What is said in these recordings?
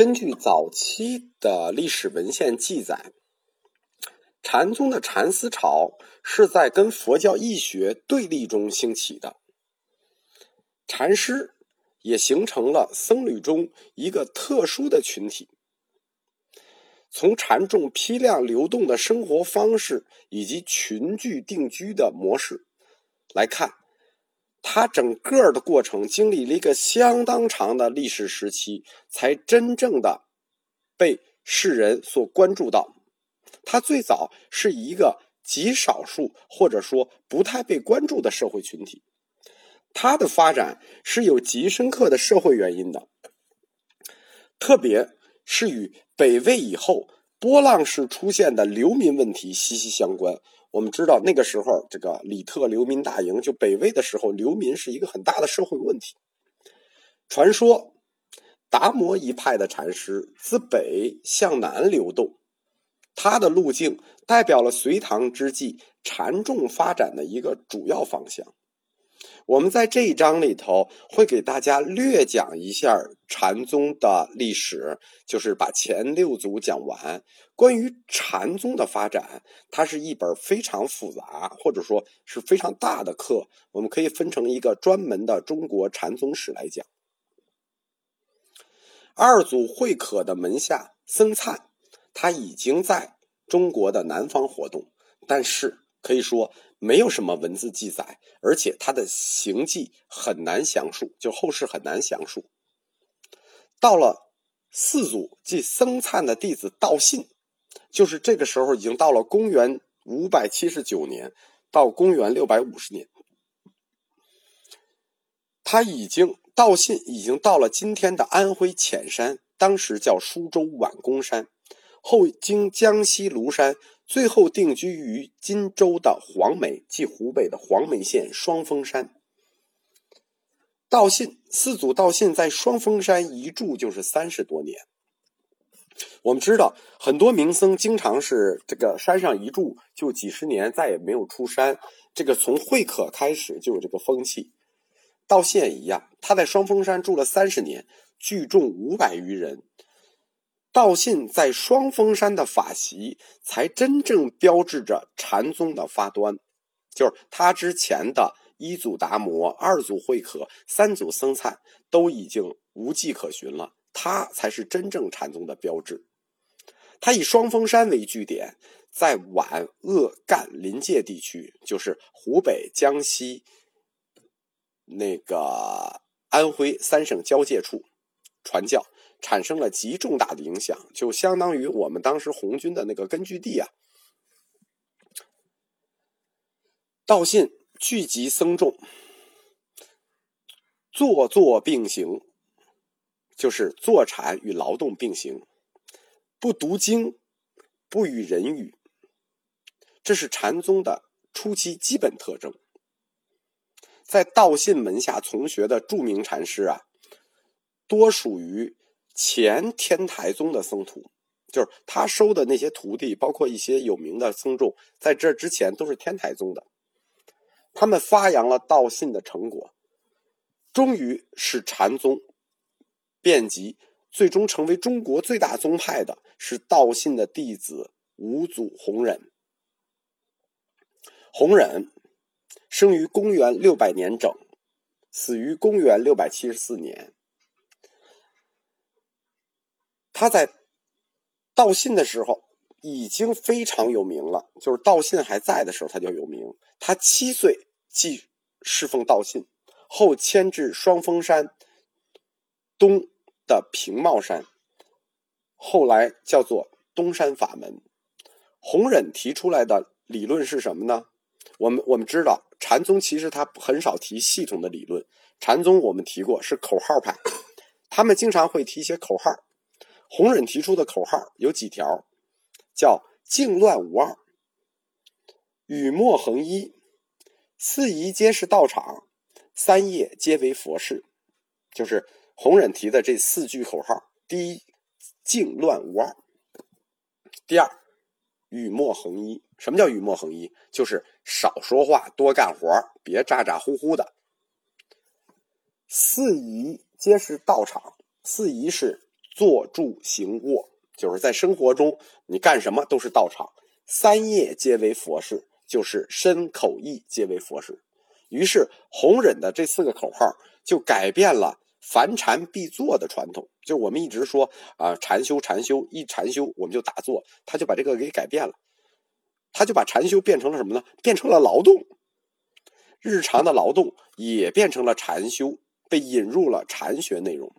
根据早期的历史文献记载，禅宗的禅思潮是在跟佛教义学对立中兴起的。禅师也形成了僧侣中一个特殊的群体。从禅众批量流动的生活方式以及群聚定居的模式来看。它整个的过程经历了一个相当长的历史时期，才真正的被世人所关注到。它最早是一个极少数或者说不太被关注的社会群体，它的发展是有极深刻的社会原因的，特别是与北魏以后波浪式出现的流民问题息息相关。我们知道那个时候，这个李特流民大营，就北魏的时候，流民是一个很大的社会问题。传说达摩一派的禅师自北向南流动，他的路径代表了隋唐之际禅众发展的一个主要方向。我们在这一章里头会给大家略讲一下禅宗的历史，就是把前六祖讲完。关于禅宗的发展，它是一本非常复杂或者说是非常大的课，我们可以分成一个专门的中国禅宗史来讲。二祖慧可的门下僧璨，他已经在中国的南方活动，但是可以说。没有什么文字记载，而且他的行迹很难详述，就后世很难详述。到了四祖，即僧璨的弟子道信，就是这个时候已经到了公元五百七十九年到公元六百五十年，他已经道信已经到了今天的安徽潜山，当时叫舒州宛公山，后经江西庐山。最后定居于荆州的黄梅，即湖北的黄梅县双峰山。道信四祖道信在双峰山一住就是三十多年。我们知道很多名僧经常是这个山上一住就几十年，再也没有出山。这个从慧可开始就有这个风气。道信也一样，他在双峰山住了三十年，聚众五百余人。道信在双峰山的法席，才真正标志着禅宗的发端。就是他之前的一祖达摩、二祖慧可、三祖僧璨都已经无迹可寻了，他才是真正禅宗的标志。他以双峰山为据点，在皖鄂赣临界地区，就是湖北、江西、那个安徽三省交界处传教。产生了极重大的影响，就相当于我们当时红军的那个根据地啊。道信聚集僧众，坐坐并行，就是坐禅与劳动并行，不读经，不与人语，这是禅宗的初期基本特征。在道信门下从学的著名禅师啊，多属于。前天台宗的僧徒，就是他收的那些徒弟，包括一些有名的僧众，在这之前都是天台宗的。他们发扬了道信的成果，终于使禅宗遍及，最终成为中国最大宗派的是道信的弟子五祖弘忍。弘忍生于公元六百年整，死于公元六百七十四年。他在道信的时候已经非常有名了，就是道信还在的时候他就有名。他七岁即侍奉道信，后迁至双峰山东的平茂山，后来叫做东山法门。弘忍提出来的理论是什么呢？我们我们知道禅宗其实他很少提系统的理论，禅宗我们提过是口号派，他们经常会提一些口号。弘忍提出的口号有几条，叫“静乱无二，雨墨横一，四夷皆是道场，三业皆为佛事”，就是弘忍提的这四句口号。第一，静乱无二；第二，雨墨横一。什么叫雨墨横一？就是少说话，多干活，别咋咋呼呼的。四夷皆是道场，四夷是。坐住行卧，就是在生活中你干什么都是道场。三业皆为佛事，就是身口意皆为佛事。于是弘忍的这四个口号就改变了凡禅必坐的传统。就我们一直说啊，禅修禅修，一禅修我们就打坐，他就把这个给改变了。他就把禅修变成了什么呢？变成了劳动，日常的劳动也变成了禅修，被引入了禅学内容。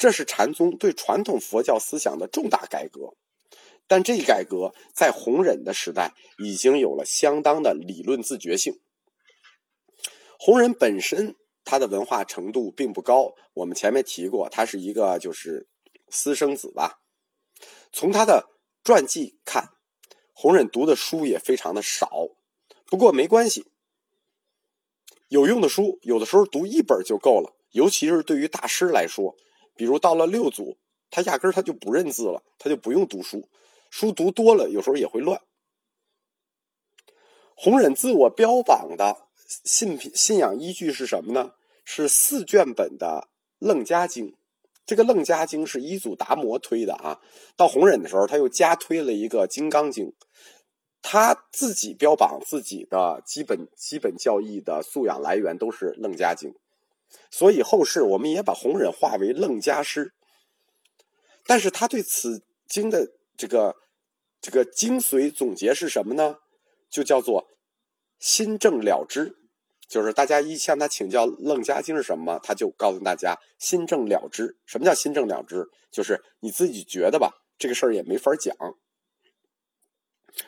这是禅宗对传统佛教思想的重大改革。但这一改革在弘忍的时代已经有了相当的理论自觉性。弘忍本身他的文化程度并不高，我们前面提过，他是一个就是私生子吧。从他的传记看。弘忍读的书也非常的少，不过没关系。有用的书有的时候读一本就够了，尤其是对于大师来说，比如到了六祖，他压根儿他就不认字了，他就不用读书，书读多了有时候也会乱。弘忍自我标榜的信信仰依据是什么呢？是四卷本的《楞伽经》。这个《楞伽经》是一祖达摩推的啊，到弘忍的时候，他又加推了一个《金刚经》。他自己标榜自己的基本基本教义的素养来源都是《楞伽经》，所以后世我们也把弘忍化为楞伽师。但是他对此经的这个这个精髓总结是什么呢？就叫做心正了知。就是大家一向他请教《楞伽经》是什么，他就告诉大家心正了知。什么叫心正了知？就是你自己觉得吧，这个事儿也没法讲。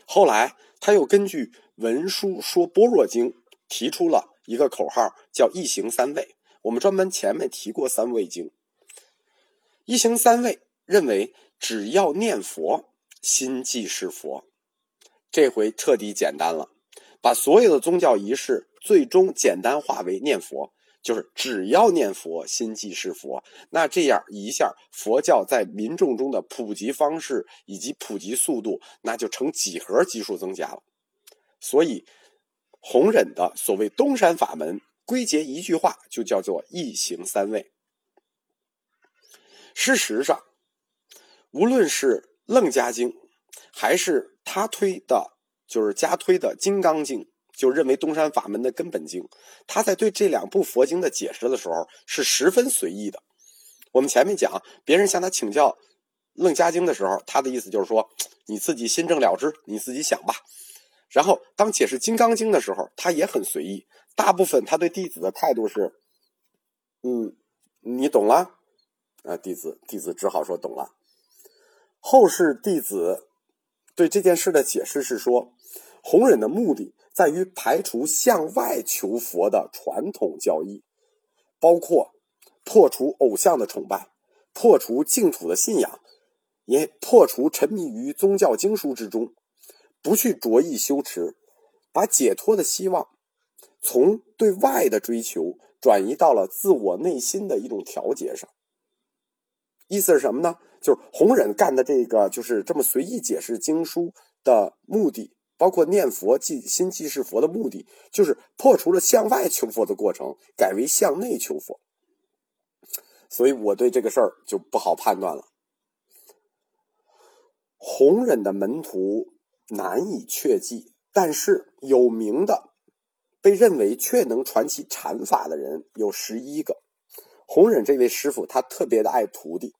后来他又根据《文殊说般若经》提出了一个口号，叫一行三位。我们专门前面提过三味经。一行三位认为，只要念佛，心即是佛。这回彻底简单了，把所有的宗教仪式。最终简单化为念佛，就是只要念佛，心即是佛。那这样一下，佛教在民众中的普及方式以及普及速度，那就成几何级数增加了。所以，弘忍的所谓东山法门，归结一句话，就叫做一行三位。事实上，无论是楞伽经，还是他推的，就是加推的金刚经。就认为东山法门的根本经，他在对这两部佛经的解释的时候是十分随意的。我们前面讲，别人向他请教《楞伽经》的时候，他的意思就是说，你自己心正了知，你自己想吧。然后当解释《金刚经》的时候，他也很随意。大部分他对弟子的态度是，嗯，你懂了？啊，弟子弟子只好说懂了。后世弟子对这件事的解释是说，弘忍的目的。在于排除向外求佛的传统教义，包括破除偶像的崇拜，破除净土的信仰，也破除沉迷于宗教经书之中，不去着意修持，把解脱的希望从对外的追求转移到了自我内心的一种调节上。意思是什么呢？就是弘忍干的这个，就是这么随意解释经书的目的。包括念佛即心即是佛的目的，就是破除了向外求佛的过程，改为向内求佛。所以我对这个事儿就不好判断了。弘忍的门徒难以确记，但是有名的、被认为确能传其禅法的人有十一个。弘忍这位师傅，他特别的爱徒弟，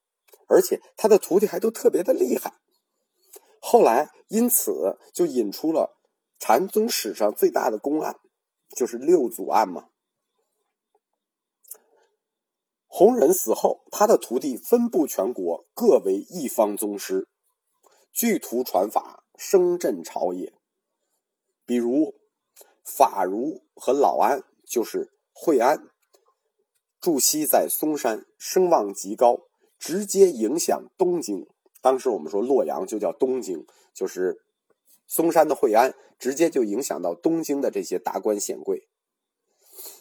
而且他的徒弟还都特别的厉害。后来，因此就引出了禅宗史上最大的公案，就是六祖案嘛。弘忍死后，他的徒弟分布全国，各为一方宗师，具图传法，声震朝野。比如法如和老安，就是惠安，住锡在嵩山，声望极高，直接影响东京。当时我们说洛阳就叫东京，就是嵩山的惠安，直接就影响到东京的这些达官显贵。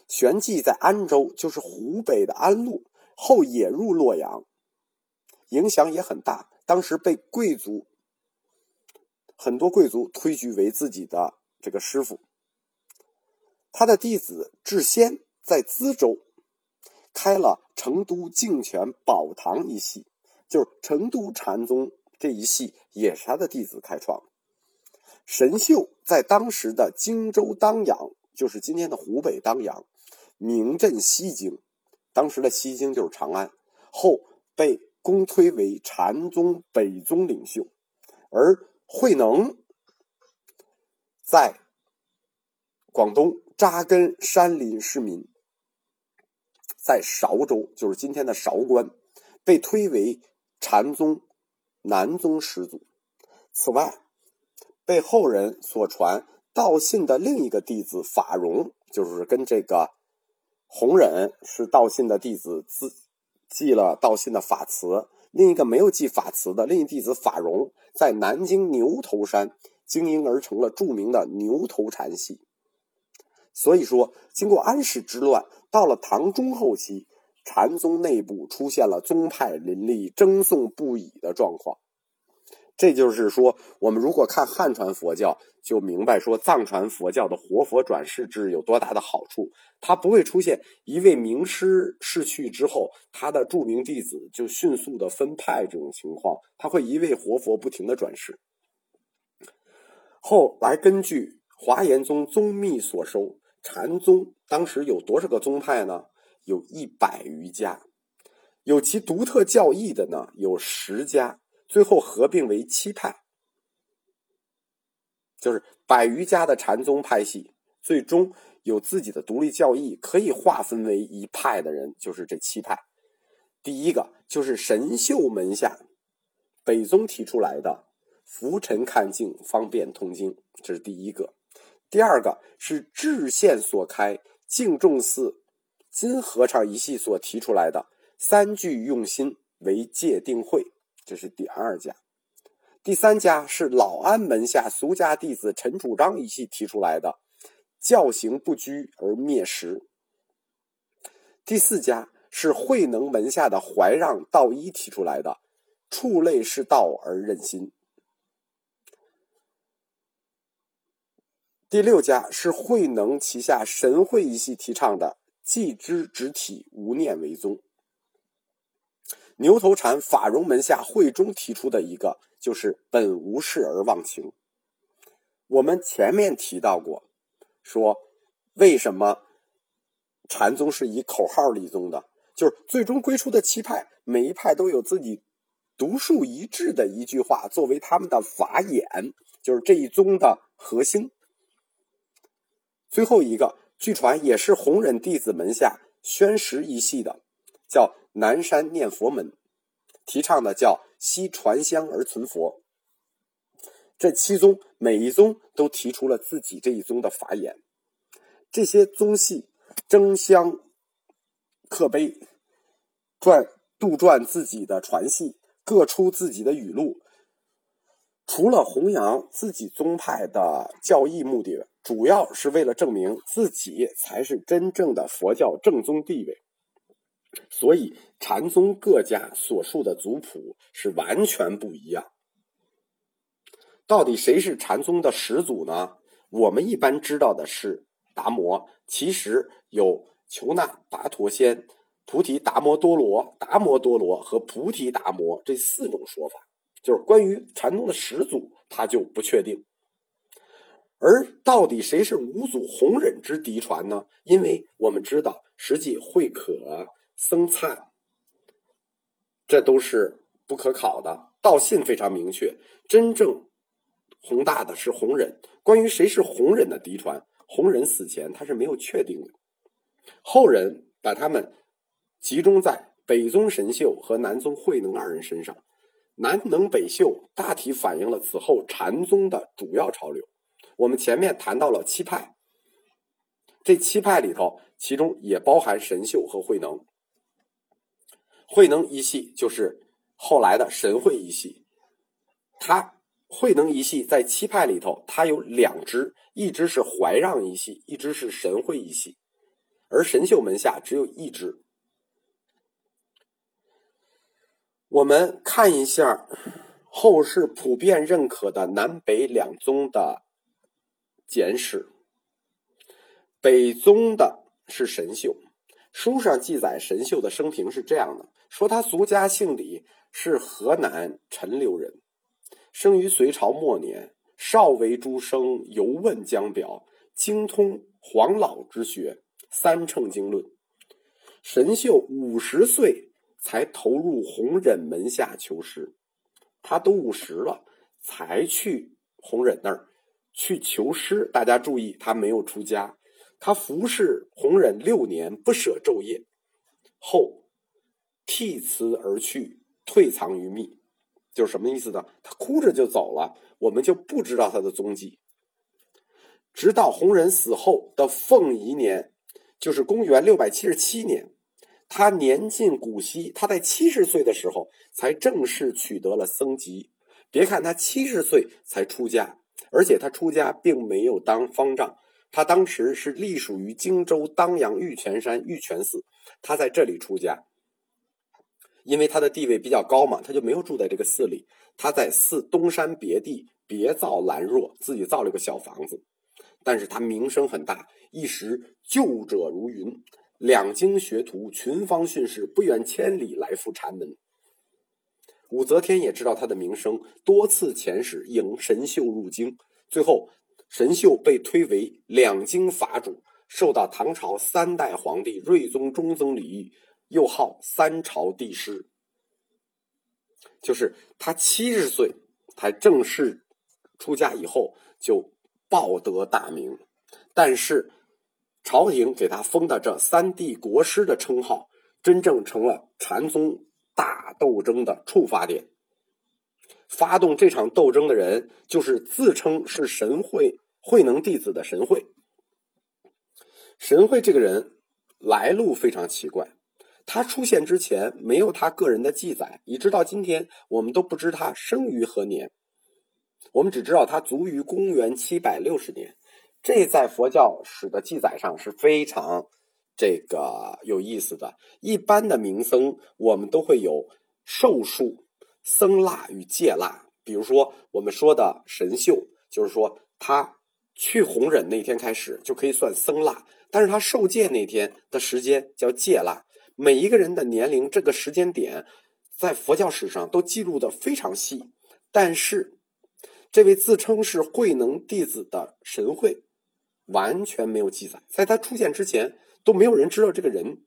玄寂在安州，就是湖北的安陆，后也入洛阳，影响也很大。当时被贵族很多贵族推举为自己的这个师傅。他的弟子智仙在资州开了成都净泉宝堂一系。就是成都禅宗这一系也是他的弟子开创。神秀在当时的荆州当阳，就是今天的湖北当阳，名震西京。当时的西京就是长安，后被公推为禅宗北宗领袖，而慧能在广东扎根山林市民，在韶州，就是今天的韶关，被推为禅宗南宗始祖。此外，被后人所传道信的另一个弟子法融，就是跟这个。弘忍是道信的弟子，自记了道信的法词。另一个没有记法词的另一弟子法荣，在南京牛头山经营而成了著名的牛头禅系。所以说，经过安史之乱，到了唐中后期，禅宗内部出现了宗派林立、争讼不已的状况。这就是说，我们如果看汉传佛教，就明白说藏传佛教的活佛转世制有多大的好处。它不会出现一位名师逝去之后，他的著名弟子就迅速的分派这种情况。他会一位活佛不停的转世。后来根据华严宗宗密所收，禅宗当时有多少个宗派呢？有一百余家，有其独特教义的呢，有十家。最后合并为七派，就是百余家的禅宗派系，最终有自己的独立教义，可以划分为一派的人，就是这七派。第一个就是神秀门下北宗提出来的“浮尘看经，方便通经”，这是第一个。第二个是智县所开净众寺金和尚一系所提出来的“三句用心为戒定慧”。这是第二家，第三家是老安门下俗家弟子陈楚章一系提出来的“教行不拘而灭实”。第四家是慧能门下的怀让道一提出来的“触类是道而任心”。第六家是慧能旗下神会一系提倡的“寂知直体，无念为宗”。牛头禅法融门下慧中提出的一个就是“本无事而忘情”。我们前面提到过，说为什么禅宗是以口号立宗的？就是最终归出的七派，每一派都有自己独树一帜的一句话作为他们的法眼，就是这一宗的核心。最后一个，据传也是弘忍弟子门下宣实一系的，叫。南山念佛门提倡的叫“悉传香而存佛”，这七宗每一宗都提出了自己这一宗的法眼。这些宗系争相刻碑，传杜撰自己的传系，各出自己的语录。除了弘扬自己宗派的教义目的，主要是为了证明自己才是真正的佛教正宗地位。所以，禅宗各家所述的族谱是完全不一样。到底谁是禅宗的始祖呢？我们一般知道的是达摩，其实有求那跋陀仙、菩提达摩多罗、达摩多罗和菩提达摩这四种说法。就是关于禅宗的始祖，他就不确定。而到底谁是五祖弘忍之嫡传呢？因为我们知道，实际慧可。僧璨，这都是不可考的。道信非常明确，真正宏大的是弘忍。关于谁是弘忍的嫡传，弘忍死前他是没有确定的。后人把他们集中在北宗神秀和南宗慧能二人身上。南能北秀大体反映了此后禅宗的主要潮流。我们前面谈到了七派，这七派里头，其中也包含神秀和慧能。慧能一系就是后来的神会一系，他慧能一系在七派里头，他有两支，一支是怀让一系，一支是神会一系，而神秀门下只有一支。我们看一下后世普遍认可的南北两宗的简史，北宗的是神秀。书上记载神秀的生平是这样的：说他俗家姓李，是河南陈留人，生于隋朝末年，少为诸生，犹问江表，精通黄老之学，三乘经论。神秀五十岁才投入弘忍门下求师，他都五十了才去弘忍那儿去求师。大家注意，他没有出家，他服侍弘忍六年，不舍昼夜，后涕辞而去，退藏于密。就是什么意思呢？他哭着就走了，我们就不知道他的踪迹。直到弘忍死后的凤仪年，就是公元六百七十七年。他年近古稀，他在七十岁的时候才正式取得了僧籍。别看他七十岁才出家，而且他出家并没有当方丈，他当时是隶属于荆州当阳玉泉山玉泉寺，他在这里出家。因为他的地位比较高嘛，他就没有住在这个寺里，他在寺东山别地别造兰若，自己造了个小房子。但是他名声很大，一时救者如云。两京学徒群芳训士，不远千里来赴禅门。武则天也知道他的名声，多次遣使迎神秀入京。最后，神秀被推为两京法主，受到唐朝三代皇帝睿宗中宗礼遇，又号三朝帝师。就是他七十岁才正式出家以后，就报得大名，但是。朝廷给他封的这三帝国师的称号，真正成了禅宗大斗争的触发点。发动这场斗争的人，就是自称是神会慧能弟子的神会。神会这个人来路非常奇怪，他出现之前没有他个人的记载，一直到今天，我们都不知他生于何年，我们只知道他卒于公元七百六十年。这在佛教史的记载上是非常这个有意思的。一般的名僧，我们都会有寿数、僧腊与戒腊。比如说，我们说的神秀，就是说他去弘忍那天开始就可以算僧腊，但是他受戒那天的时间叫戒腊。每一个人的年龄，这个时间点，在佛教史上都记录的非常细。但是，这位自称是慧能弟子的神会。完全没有记载，在他出现之前都没有人知道这个人，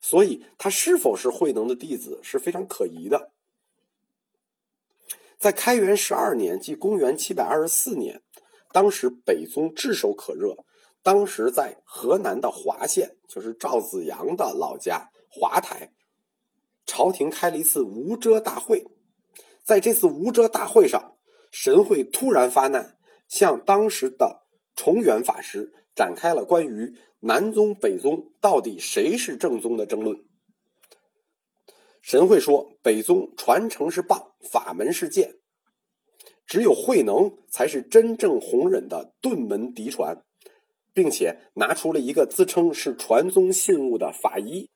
所以他是否是慧能的弟子是非常可疑的。在开元十二年，即公元七百二十四年，当时北宗炙手可热，当时在河南的滑县，就是赵子阳的老家滑台，朝廷开了一次无遮大会，在这次无遮大会上，神会突然发难，向当时的。重元法师展开了关于南宗北宗到底谁是正宗的争论。神会说，北宗传承是棒，法门是剑，只有慧能才是真正弘忍的顿门嫡传，并且拿出了一个自称是传宗信物的法医。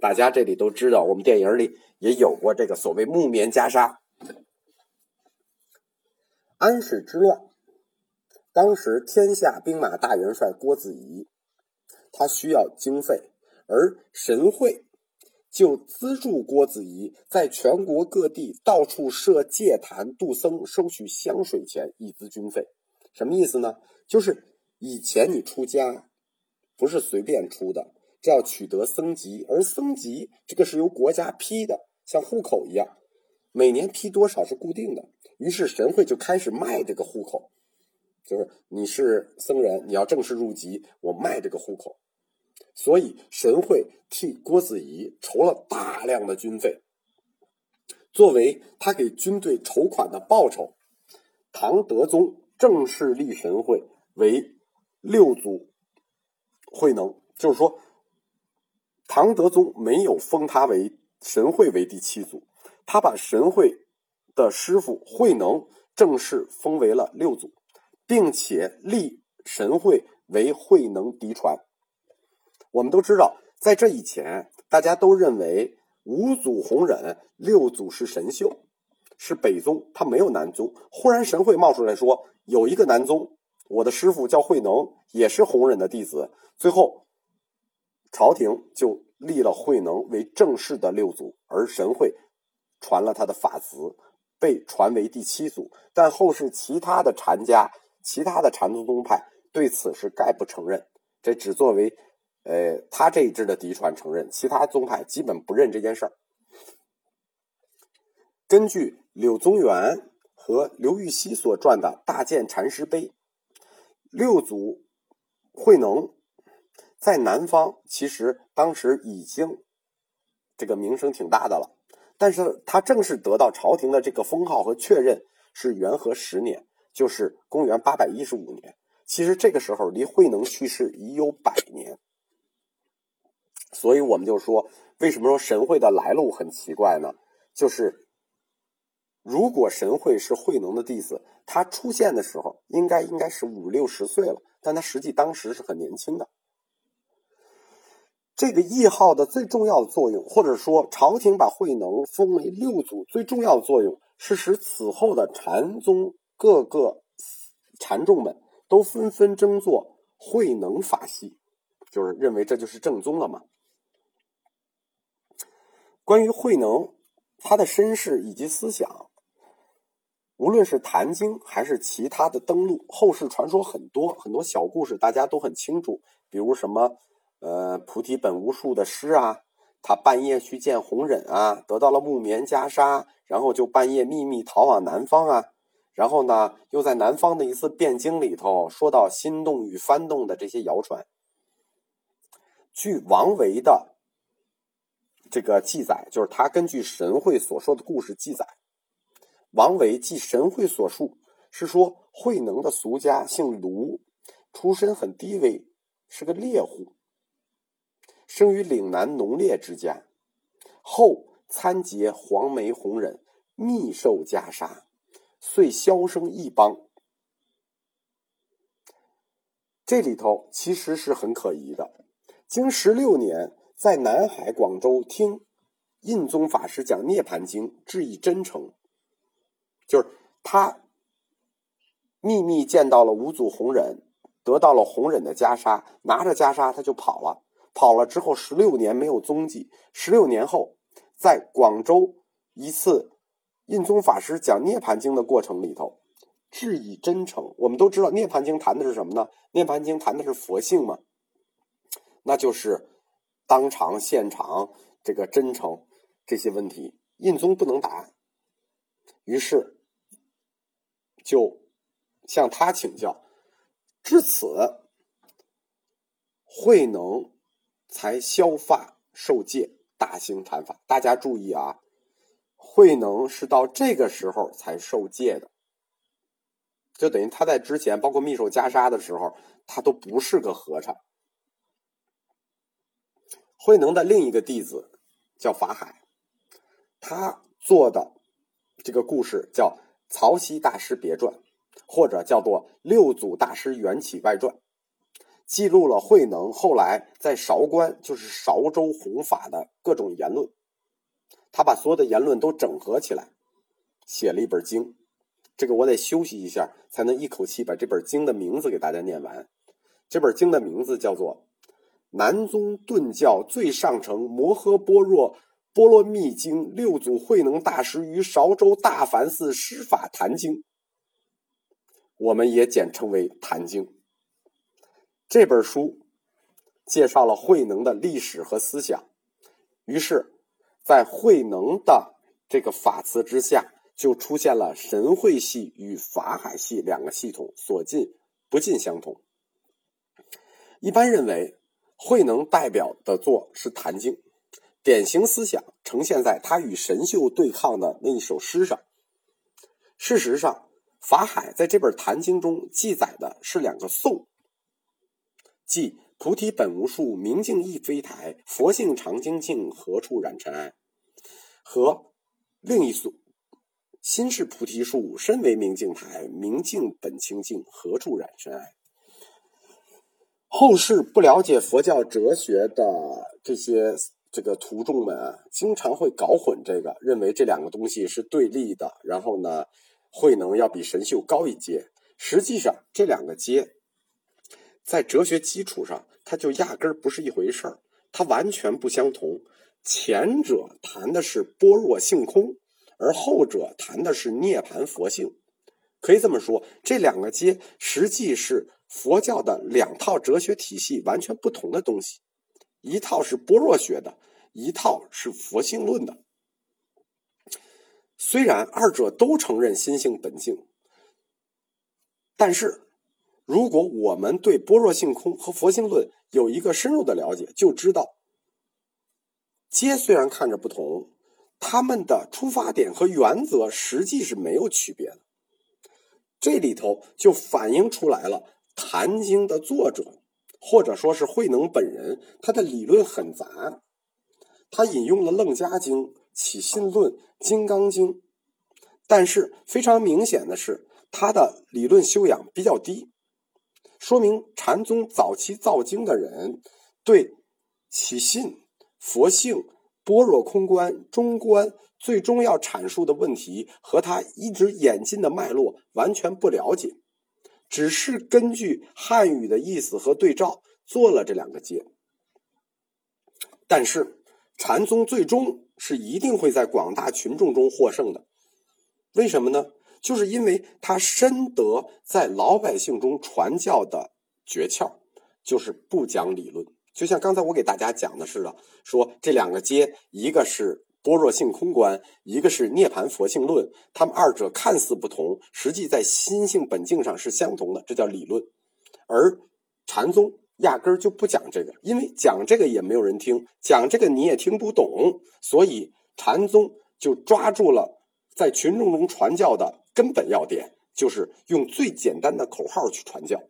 大家这里都知道，我们电影里也有过这个所谓木棉袈裟。安史之乱。当时天下兵马大元帅郭子仪，他需要经费，而神会就资助郭子仪在全国各地到处设戒坛度僧，收取香水钱以资军费。什么意思呢？就是以前你出家不是随便出的，这要取得僧籍，而僧籍这个是由国家批的，像户口一样，每年批多少是固定的。于是神会就开始卖这个户口。就是你是僧人，你要正式入籍，我卖这个户口。所以神会替郭子仪筹了大量的军费，作为他给军队筹款的报酬。唐德宗正式立神会为六祖慧能，就是说，唐德宗没有封他为神会为第七祖，他把神会的师傅慧能正式封为了六祖。并且立神会为慧能嫡传。我们都知道，在这以前，大家都认为五祖弘忍，六祖是神秀，是北宗，他没有南宗。忽然神会冒出来说，有一个南宗，我的师傅叫慧能，也是弘忍的弟子。最后，朝廷就立了慧能为正式的六祖，而神会传了他的法子，被传为第七祖。但后世其他的禅家、其他的禅宗宗派对此是概不承认，这只作为呃他这一支的嫡传承认，其他宗派基本不认这件事儿。根据柳宗元和刘禹锡所撰的《大建禅师碑》，六祖慧能在南方，其实当时已经这个名声挺大的了。但是他正式得到朝廷的这个封号和确认是元和十年，就是公元八百一十五年。其实这个时候离慧能去世已有百年，所以我们就说，为什么说神会的来路很奇怪呢？就是。如果神会是慧能的弟子，他出现的时候应该应该是五六十岁了，但他实际当时是很年轻的。这个谥号的最重要的作用，或者说朝廷把慧能封为六祖最重要的作用，是使此后的禅宗各个禅众们都纷纷争做慧能法系，就是认为这就是正宗了嘛。关于慧能，他的身世以及思想。无论是《坛经》还是其他的登录，后世传说很多很多小故事，大家都很清楚。比如什么，呃，菩提本无树的诗啊，他半夜去见弘忍啊，得到了木棉袈裟，然后就半夜秘密逃往南方啊。然后呢，又在南方的一次辩经里头说到心动与翻动的这些谣传。据王维的这个记载，就是他根据神会所说的故事记载。王维记神会所述，是说慧能的俗家姓卢，出身很低微，是个猎户，生于岭南农猎之家，后参结黄梅红忍，密授袈裟，遂销声一邦。这里头其实是很可疑的。经十六年在南海广州听印宗法师讲《涅盘经》，致以真诚。就是他秘密见到了五祖弘忍，得到了弘忍的袈裟，拿着袈裟他就跑了。跑了之后十六年没有踪迹。十六年后，在广州一次印宗法师讲《涅盘经》的过程里头，致以真诚。我们都知道《涅盘经》谈的是什么呢？《涅盘经》谈的是佛性嘛，那就是当场现场这个真诚这些问题，印宗不能答。于是。就向他请教，至此，慧能才削发受戒，大兴禅法。大家注意啊，慧能是到这个时候才受戒的，就等于他在之前，包括密授袈裟的时候，他都不是个和尚。慧能的另一个弟子叫法海，他做的这个故事叫。曹溪大师别传，或者叫做六祖大师缘起外传，记录了慧能后来在韶关，就是韶州弘法的各种言论。他把所有的言论都整合起来，写了一本经。这个我得休息一下，才能一口气把这本经的名字给大家念完。这本经的名字叫做《南宗顿教最上乘摩诃般若》。《波罗蜜经》六祖慧能大师于韶州大梵寺施法坛经，我们也简称为坛经。这本书介绍了慧能的历史和思想，于是，在慧能的这个法词之下，就出现了神会系与法海系两个系统，所尽不尽相同。一般认为，慧能代表的作是坛经。典型思想呈现在他与神秀对抗的那一首诗上。事实上，法海在这本《坛经》中记载的是两个颂，即“菩提本无树，明镜亦非台，佛性常清净，何处染尘埃”，和另一颂：“心是菩提树，身为明镜台，明镜本清净，何处染尘埃。”后世不了解佛教哲学的这些。这个徒众们啊，经常会搞混这个，认为这两个东西是对立的。然后呢，慧能要比神秀高一阶。实际上，这两个阶在哲学基础上，它就压根儿不是一回事儿，它完全不相同。前者谈的是般若性空，而后者谈的是涅盘佛性。可以这么说，这两个阶实际是佛教的两套哲学体系完全不同的东西，一套是般若学的，一套是佛性论的。虽然二者都承认心性本净，但是如果我们对般若性空和佛性论有一个深入的了解，就知道，皆虽然看着不同，他们的出发点和原则实际是没有区别的。这里头就反映出来了，《坛经》的作者或者说是慧能本人，他的理论很杂，他引用了《楞伽经》。起信论、金刚经，但是非常明显的是，他的理论修养比较低，说明禅宗早期造经的人对起信、佛性、般若空观、中观最终要阐述的问题和他一直演进的脉络完全不了解，只是根据汉语的意思和对照做了这两个节，但是禅宗最终。是一定会在广大群众中获胜的，为什么呢？就是因为他深得在老百姓中传教的诀窍，就是不讲理论。就像刚才我给大家讲的似的，说这两个阶，一个是般若性空观，一个是涅盘佛性论，他们二者看似不同，实际在心性本境上是相同的，这叫理论。而禅宗。压根儿就不讲这个，因为讲这个也没有人听，讲这个你也听不懂，所以禅宗就抓住了在群众中传教的根本要点，就是用最简单的口号去传教。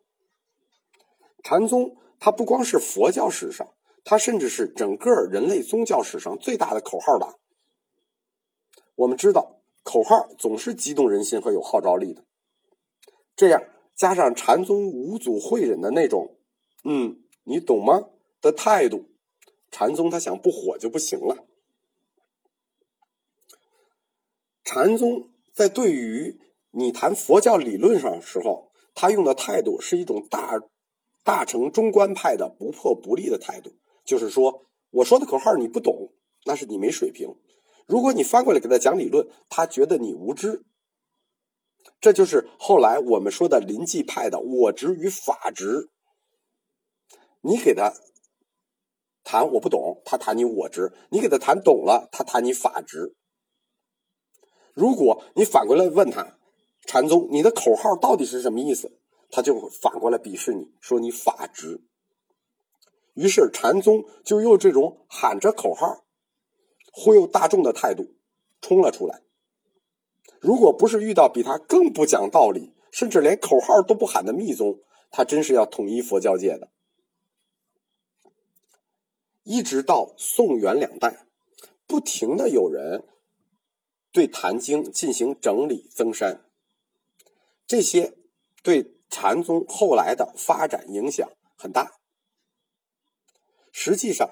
禅宗它不光是佛教史上，它甚至是整个人类宗教史上最大的口号党。我们知道，口号总是激动人心和有号召力的，这样加上禅宗五祖慧忍的那种。嗯，你懂吗？的态度，禅宗他想不火就不行了。禅宗在对于你谈佛教理论上的时候，他用的态度是一种大大乘中观派的不破不立的态度，就是说，我说的口号你不懂，那是你没水平。如果你翻过来给他讲理论，他觉得你无知。这就是后来我们说的临济派的我执与法执。你给他谈我不懂，他谈你我执；你给他谈懂了，他谈你法执。如果你反过来问他禅宗，你的口号到底是什么意思？他就反过来鄙视你，说你法执。于是禅宗就用这种喊着口号忽悠大众的态度冲了出来。如果不是遇到比他更不讲道理，甚至连口号都不喊的密宗，他真是要统一佛教界的。一直到宋元两代，不停的有人对《坛经》进行整理增删，这些对禅宗后来的发展影响很大。实际上，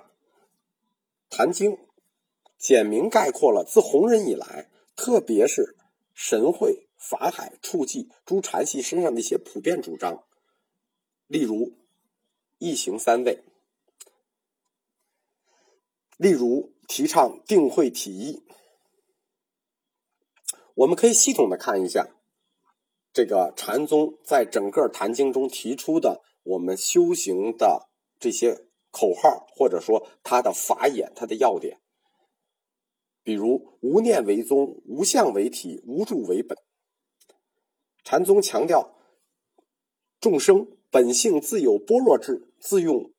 《坛经》简明概括了自弘忍以来，特别是神会、法海、处寂诸禅系身上的一些普遍主张，例如一行三位。例如，提倡定慧体一，我们可以系统的看一下这个禅宗在整个《坛经》中提出的我们修行的这些口号，或者说它的法眼、它的要点。比如，无念为宗，无相为体，无住为本。禅宗强调众生本性自有般若智，自用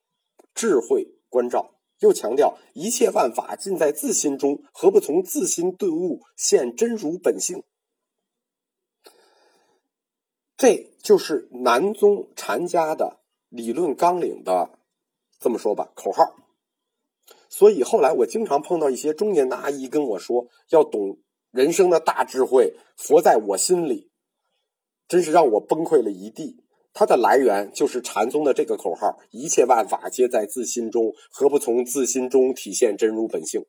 智慧关照。又强调一切万法尽在自心中，何不从自心顿悟，现真如本性？这就是南宗禅家的理论纲领的，这么说吧，口号。所以后来我经常碰到一些中年的阿姨跟我说，要懂人生的大智慧，佛在我心里，真是让我崩溃了一地。它的来源就是禅宗的这个口号：“一切万法皆在自心中，何不从自心中体现真如本性？”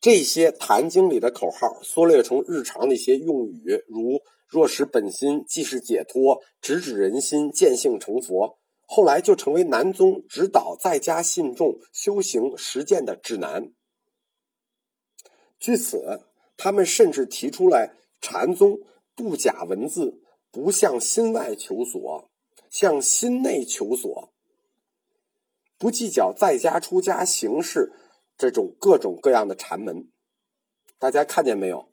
这些《坛经》里的口号缩略成日常的一些用语，如“若识本心，即是解脱；直指人心，见性成佛。”后来就成为南宗指导在家信众修行实践的指南。据此，他们甚至提出来，禅宗不假文字，不向心外求索，向心内求索，不计较在家出家形式这种各种各样的禅门。大家看见没有？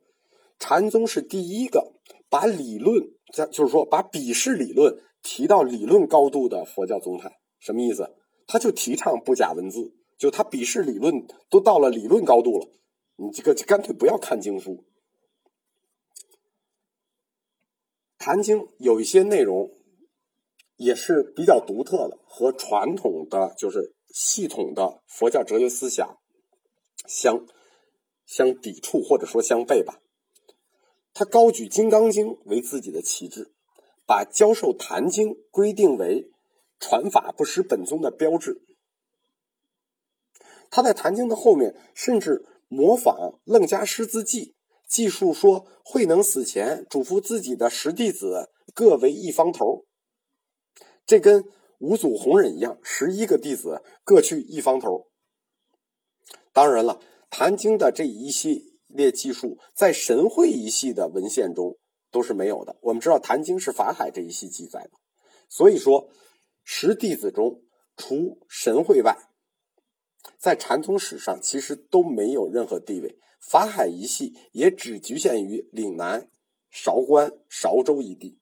禅宗是第一个把理论，就是说把笔试理论提到理论高度的佛教宗派。什么意思？他就提倡不假文字，就他鄙视理论都到了理论高度了。你这个干脆不要看经书，《坛经》有一些内容也是比较独特的，和传统的就是系统的佛教哲学思想相相抵触或者说相悖吧。他高举《金刚经》为自己的旗帜，把教授《坛经》规定为传法不失本宗的标志。他在《坛经》的后面甚至。模仿楞伽师自记，记述说慧能死前嘱咐自己的十弟子各为一方头，这跟五祖弘忍一样，十一个弟子各去一方头。当然了，《坛经》的这一系列记述在神会一系的文献中都是没有的。我们知道，《坛经》是法海这一系记载的，所以说十弟子中除神会外。在禅宗史上，其实都没有任何地位。法海一系也只局限于岭南、韶关、韶州一地。